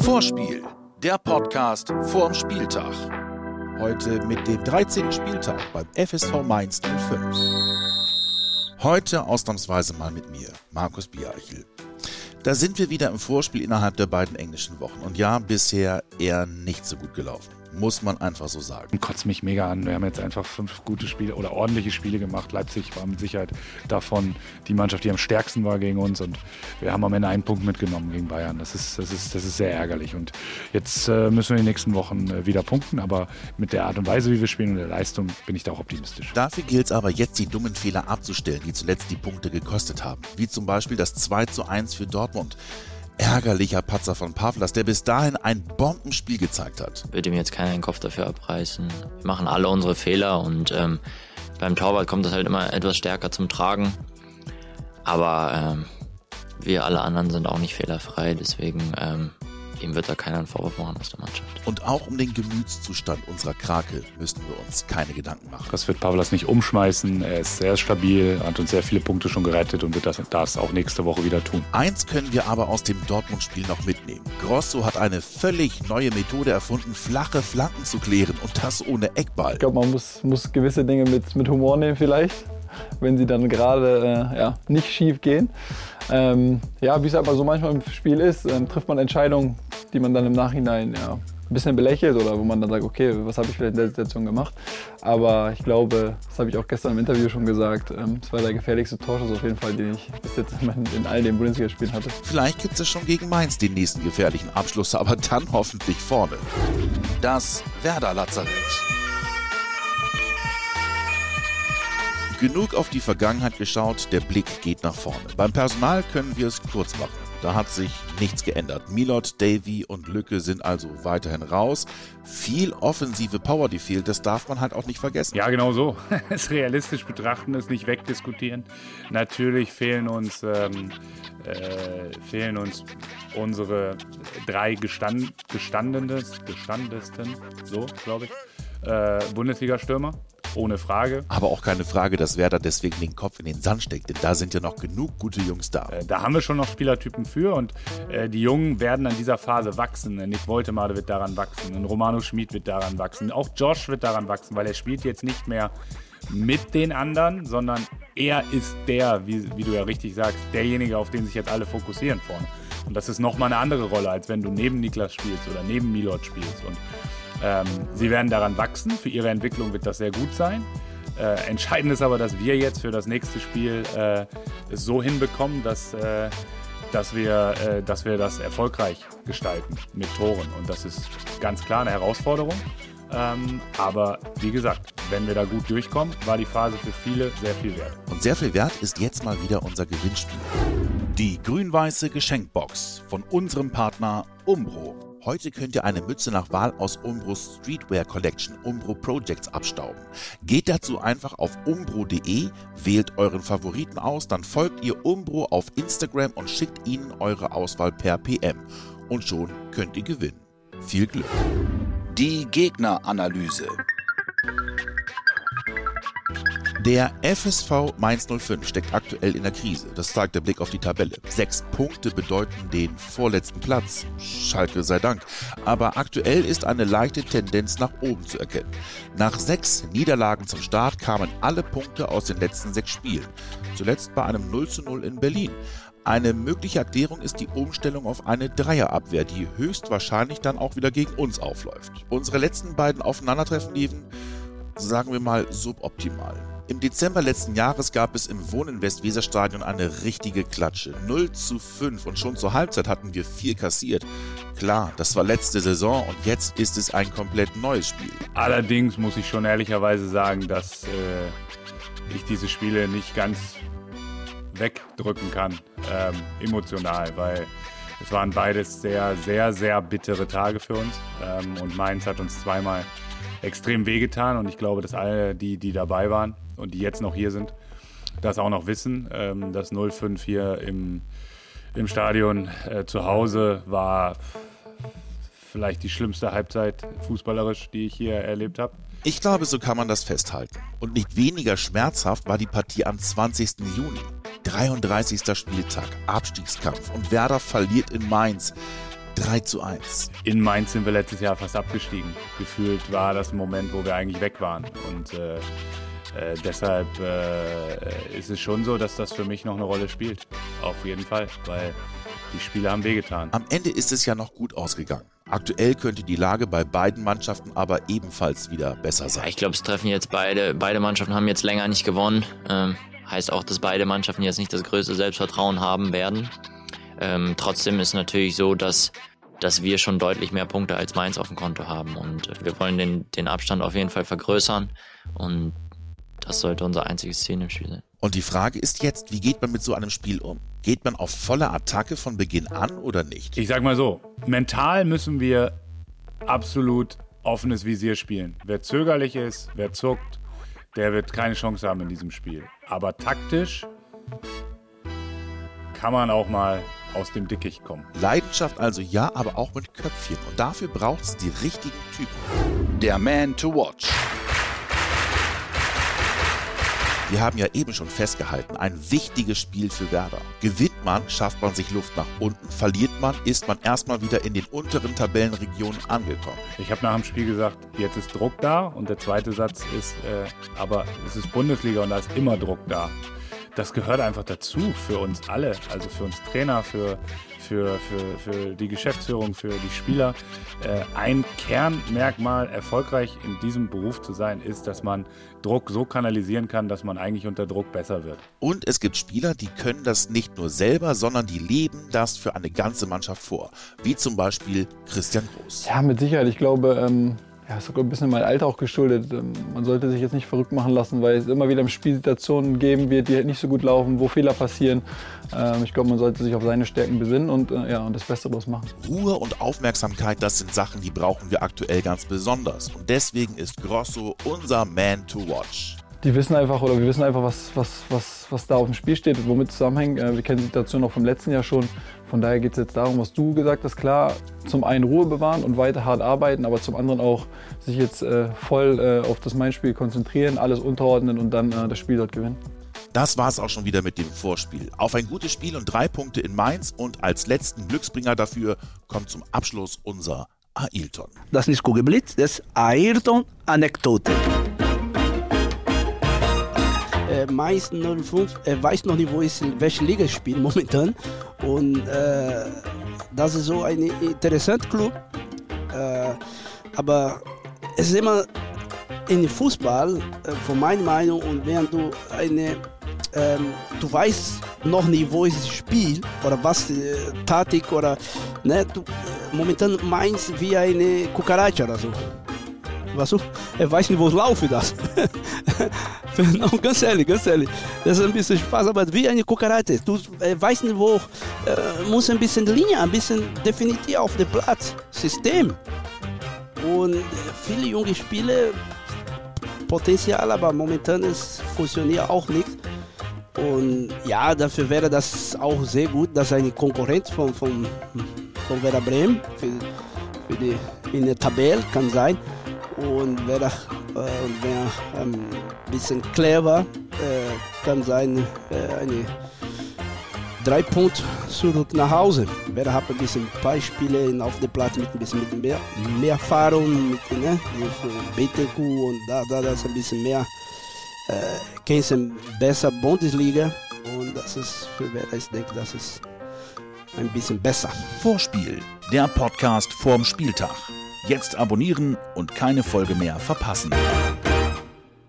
Vorspiel, der Podcast vorm Spieltag. Heute mit dem 13. Spieltag beim FSV Mainz 05. Heute ausnahmsweise mal mit mir, Markus Biereichel. Da sind wir wieder im Vorspiel innerhalb der beiden englischen Wochen. Und ja, bisher eher nicht so gut gelaufen muss man einfach so sagen. Kotzt mich mega an. Wir haben jetzt einfach fünf gute Spiele oder ordentliche Spiele gemacht. Leipzig war mit Sicherheit davon die Mannschaft, die am stärksten war gegen uns und wir haben am Ende einen Punkt mitgenommen gegen Bayern. Das ist, das ist, das ist sehr ärgerlich und jetzt äh, müssen wir in den nächsten Wochen äh, wieder punkten, aber mit der Art und Weise, wie wir spielen und der Leistung bin ich da auch optimistisch. Dafür gilt es aber jetzt, die dummen Fehler abzustellen, die zuletzt die Punkte gekostet haben. Wie zum Beispiel das 2 zu 1 für Dortmund ärgerlicher Patzer von Pavlas, der bis dahin ein Bombenspiel gezeigt hat. Würde mir jetzt keiner den Kopf dafür abreißen. Wir machen alle unsere Fehler und ähm, beim Torwart kommt das halt immer etwas stärker zum Tragen. Aber ähm, wir alle anderen sind auch nicht fehlerfrei, deswegen ähm, ihm wird da keiner einen Vorwurf machen aus der Mannschaft. Und auch um den Gemütszustand unserer Krake müssen wir uns keine Gedanken machen. Das wird Pavlas nicht umschmeißen. Er ist sehr stabil, hat uns sehr viele Punkte schon gerettet und wird das, das auch nächste Woche wieder tun. Eins können wir aber aus dem Dortmund-Spiel noch mitnehmen. Grosso hat eine völlig neue Methode erfunden, flache Flanken zu klären und das ohne Eckball. Ich glaube, man muss, muss gewisse Dinge mit, mit Humor nehmen vielleicht, wenn sie dann gerade äh, ja, nicht schief gehen. Ähm, ja, wie es aber so manchmal im Spiel ist, ähm, trifft man Entscheidungen, die man dann im Nachhinein ja, ein bisschen belächelt oder wo man dann sagt, okay, was habe ich vielleicht in der Situation gemacht. Aber ich glaube, das habe ich auch gestern im Interview schon gesagt, ähm, es war der gefährlichste Torschuss auf jeden Fall, den ich bis jetzt in, all den Bundesligaspielen hatte. Vielleicht gibt es schon gegen Mainz den nächsten gefährlichen Abschluss, aber dann hoffentlich vorne. Das Werder-Lazarett. Genug auf die Vergangenheit geschaut, der Blick geht nach vorne. Beim Personal können wir es kurz machen. Da hat sich nichts geändert. Milot, Davy und Lücke sind also weiterhin raus. Viel offensive Power, die fehlt, das darf man halt auch nicht vergessen. Ja, genau so. Es realistisch betrachten, es nicht wegdiskutieren. Natürlich fehlen uns, ähm, äh, fehlen uns unsere drei gestand, gestandenes, gestandesten, so glaube ich, äh, Bundesliga-Stürmer ohne Frage. Aber auch keine Frage, dass Werder deswegen den Kopf in den Sand steckt, denn da sind ja noch genug gute Jungs da. Äh, da haben wir schon noch Spielertypen für und äh, die Jungen werden an dieser Phase wachsen. Nick Woltemade wird daran wachsen, und Romano Schmid wird daran wachsen, auch Josh wird daran wachsen, weil er spielt jetzt nicht mehr mit den anderen, sondern er ist der, wie, wie du ja richtig sagst, derjenige, auf den sich jetzt alle fokussieren vorne. Und das ist nochmal eine andere Rolle, als wenn du neben Niklas spielst oder neben Milot spielst. Und ähm, sie werden daran wachsen. Für ihre Entwicklung wird das sehr gut sein. Äh, entscheidend ist aber, dass wir jetzt für das nächste Spiel äh, es so hinbekommen, dass, äh, dass, wir, äh, dass wir das erfolgreich gestalten mit Toren. Und das ist ganz klar eine Herausforderung. Ähm, aber wie gesagt, wenn wir da gut durchkommen, war die Phase für viele sehr viel wert. Und sehr viel wert ist jetzt mal wieder unser Gewinnspiel. Die grün-weiße Geschenkbox von unserem Partner Umbro. Heute könnt ihr eine Mütze nach Wahl aus Umbros Streetwear Collection Umbro Projects abstauben. Geht dazu einfach auf umbro.de, wählt euren Favoriten aus, dann folgt ihr Umbro auf Instagram und schickt ihnen eure Auswahl per PM. Und schon könnt ihr gewinnen. Viel Glück! Die Gegneranalyse. Der FSV Mainz 05 steckt aktuell in der Krise. Das zeigt der Blick auf die Tabelle. Sechs Punkte bedeuten den vorletzten Platz. Schalke sei Dank. Aber aktuell ist eine leichte Tendenz nach oben zu erkennen. Nach sechs Niederlagen zum Start kamen alle Punkte aus den letzten sechs Spielen. Zuletzt bei einem 0 zu 0 in Berlin. Eine mögliche Erklärung ist die Umstellung auf eine Dreierabwehr, die höchstwahrscheinlich dann auch wieder gegen uns aufläuft. Unsere letzten beiden Aufeinandertreffen liefen, sagen wir mal, suboptimal. Im Dezember letzten Jahres gab es im Wohnen Westweserstadion eine richtige Klatsche. 0 zu 5 und schon zur Halbzeit hatten wir vier kassiert. Klar, das war letzte Saison und jetzt ist es ein komplett neues Spiel. Allerdings muss ich schon ehrlicherweise sagen, dass äh, ich diese Spiele nicht ganz wegdrücken kann, ähm, emotional, weil es waren beides sehr, sehr, sehr bittere Tage für uns. Ähm, und Mainz hat uns zweimal extrem wehgetan und ich glaube, dass alle, die, die dabei waren und die jetzt noch hier sind, das auch noch wissen. Ähm, das 0-5 hier im, im Stadion äh, zu Hause war vielleicht die schlimmste Halbzeit fußballerisch, die ich hier erlebt habe. Ich glaube, so kann man das festhalten. Und nicht weniger schmerzhaft war die Partie am 20. Juni. 33. Spieltag, Abstiegskampf und Werder verliert in Mainz 3 zu 1. In Mainz sind wir letztes Jahr fast abgestiegen. Gefühlt war das ein Moment, wo wir eigentlich weg waren. Und äh, äh, deshalb äh, ist es schon so, dass das für mich noch eine Rolle spielt. Auf jeden Fall, weil die Spiele haben wehgetan. Am Ende ist es ja noch gut ausgegangen. Aktuell könnte die Lage bei beiden Mannschaften aber ebenfalls wieder besser sein. Ja, ich glaube, es treffen jetzt beide. Beide Mannschaften haben jetzt länger nicht gewonnen. Ähm, heißt auch, dass beide Mannschaften jetzt nicht das größte Selbstvertrauen haben werden. Ähm, trotzdem ist natürlich so, dass, dass wir schon deutlich mehr Punkte als Mainz auf dem Konto haben. Und wir wollen den, den Abstand auf jeden Fall vergrößern. Und das sollte unser einziges Ziel im Spiel sein. Und die Frage ist jetzt, wie geht man mit so einem Spiel um? Geht man auf volle Attacke von Beginn an oder nicht? Ich sag mal so, mental müssen wir absolut offenes Visier spielen. Wer zögerlich ist, wer zuckt, der wird keine Chance haben in diesem Spiel. Aber taktisch kann man auch mal aus dem Dickicht kommen. Leidenschaft also ja, aber auch mit Köpfchen. Und dafür braucht es die richtigen Typen. Der Man to Watch. Wir haben ja eben schon festgehalten, ein wichtiges Spiel für Werder. Gewinnt man, schafft man sich Luft nach unten. Verliert man, ist man erstmal wieder in den unteren Tabellenregionen angekommen. Ich habe nach dem Spiel gesagt, jetzt ist Druck da und der zweite Satz ist, äh, aber es ist Bundesliga und da ist immer Druck da. Das gehört einfach dazu für uns alle, also für uns Trainer, für für, für, für die Geschäftsführung, für die Spieler. Äh, ein Kernmerkmal, erfolgreich in diesem Beruf zu sein, ist, dass man Druck so kanalisieren kann, dass man eigentlich unter Druck besser wird. Und es gibt Spieler, die können das nicht nur selber, sondern die leben das für eine ganze Mannschaft vor. Wie zum Beispiel Christian Groß. Ja, mit Sicherheit. Ich glaube, ähm ja, ist sogar ein bisschen mein Alter auch geschuldet. Ähm, man sollte sich jetzt nicht verrückt machen lassen, weil es immer wieder im Spiel Situationen geben wird, die halt nicht so gut laufen, wo Fehler passieren. Ähm, ich glaube, man sollte sich auf seine Stärken besinnen und, äh, ja, und das Beste daraus machen. Ruhe und Aufmerksamkeit, das sind Sachen, die brauchen wir aktuell ganz besonders. Und deswegen ist Grosso unser Man to Watch die wissen einfach oder wir wissen einfach, was, was, was, was da auf dem Spiel steht und womit es zusammenhängt. Äh, wir kennen die Situation noch vom letzten Jahr schon. Von daher geht es jetzt darum, was du gesagt hast, klar, zum einen Ruhe bewahren und weiter hart arbeiten, aber zum anderen auch sich jetzt äh, voll äh, auf das Main-Spiel konzentrieren, alles unterordnen und dann äh, das Spiel dort gewinnen. Das war es auch schon wieder mit dem Vorspiel. Auf ein gutes Spiel und drei Punkte in Mainz und als letzten Glücksbringer dafür kommt zum Abschluss unser Ailton. Das ist nicht Kugelblitz, das ist Ailton-Anekdote äh, Mais 05 äh, weiß noch nicht, wo ist welche Liga spielt momentan. Und äh, das ist so ein interessanter Club. Äh, aber es ist immer in Fußball, äh, von meiner Meinung, und während du eine ähm, du weißt noch nicht, wo ist das Spiel oder was äh, Taktik oder ne, du, äh, momentan meinst wie eine Kukaracha oder so. Weißt du? Er weiß nicht, wo es laufe das. ehrlich, ganz ehrlich. Das ist ein bisschen Spaß, aber wie eine Kukarate. Du äh, weißt nicht, wo, äh, muss ein bisschen Linie, ein bisschen definitiv auf dem Platz, System. Und äh, viele junge Spiele, Potenzial, aber momentan es funktioniert auch nicht. Und ja, dafür wäre das auch sehr gut, dass eine Konkurrenz von, von, von Werder Bremen für, für die, in der Tabelle kann sein und wer, äh, wer ein ähm, bisschen clever äh, kann sein, äh, eine drei Punkte zurück nach Hause. Wer hat ein bisschen Beispiele auf dem Platz mit ein bisschen mit mehr, mehr Erfahrung, mit, ne, mit BTQ und da, da das ein bisschen mehr äh, kennst besser Bundesliga und das ist für wer ich denke, das ist ein bisschen besser. Vorspiel, der Podcast vorm Spieltag. Jetzt abonnieren und keine Folge mehr verpassen.